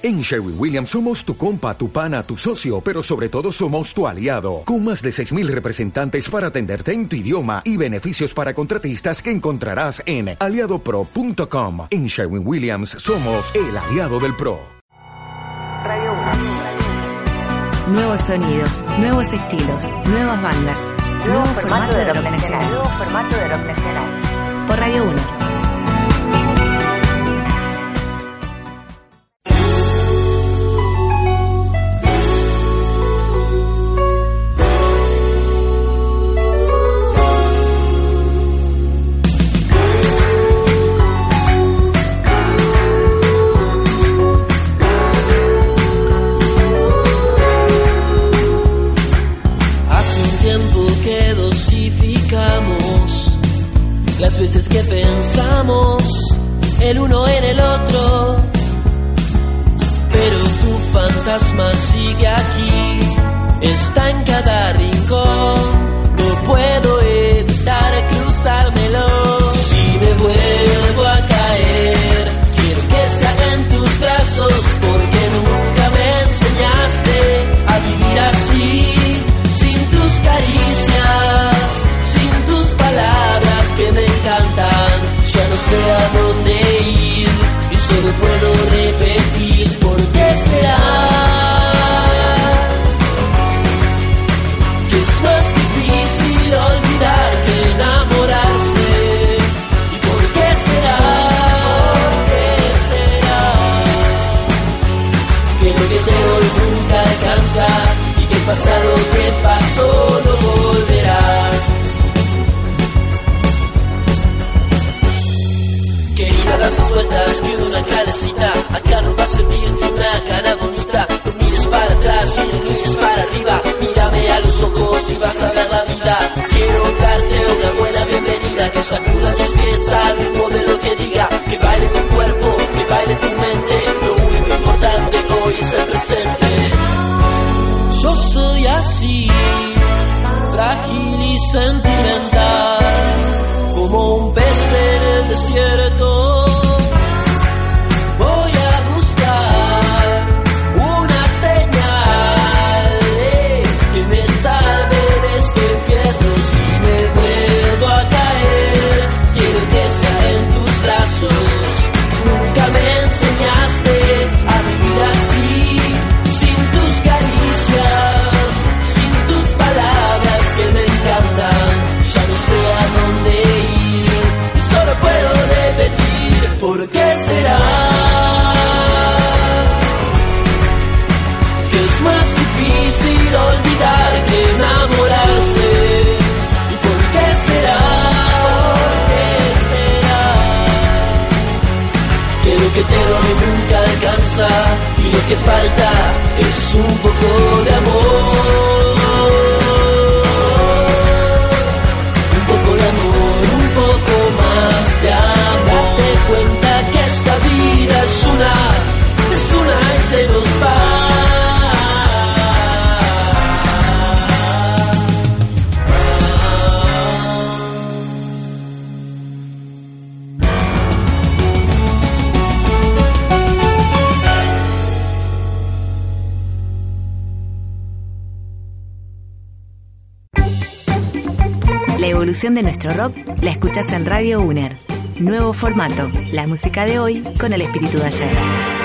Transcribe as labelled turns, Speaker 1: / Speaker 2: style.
Speaker 1: En Sherwin Williams somos tu compa, tu pana, tu socio, pero sobre todo somos tu aliado, con más de 6.000 representantes para atenderte en tu idioma y beneficios para contratistas que encontrarás en aliadopro.com. En Sherwin Williams somos el aliado del PRO.
Speaker 2: Radio 1, Nuevos sonidos, nuevos estilos, nuevas bandas, nuevo, nuevo formato, de rock nacional.
Speaker 3: las veces que pensamos el uno en el otro. Pero tu fantasma sigue aquí, está en cada rincón pasado que pasó no volverá. Querida, das las vueltas que una calecita. Acá no va a servirte una cara bonita. No mires para atrás y no mires para arriba. Mírame a los ojos y vas a ver la vida. Quiero darte una buena bienvenida. Que sacuda tus pies al ritmo de lo que diga. Que baile tu cuerpo, que baile tu mente. Lo único importante hoy es el presente. Yo soy así, frágil y sentimental. es más difícil olvidar que enamorarse. ¿Y por qué será? ¿Por qué será? Que lo que te doy nunca alcanza y lo que falta es un poco de amor.
Speaker 2: La evolución de nuestro rock la escuchas en Radio UNER. Nuevo formato, la música de hoy con el espíritu de ayer.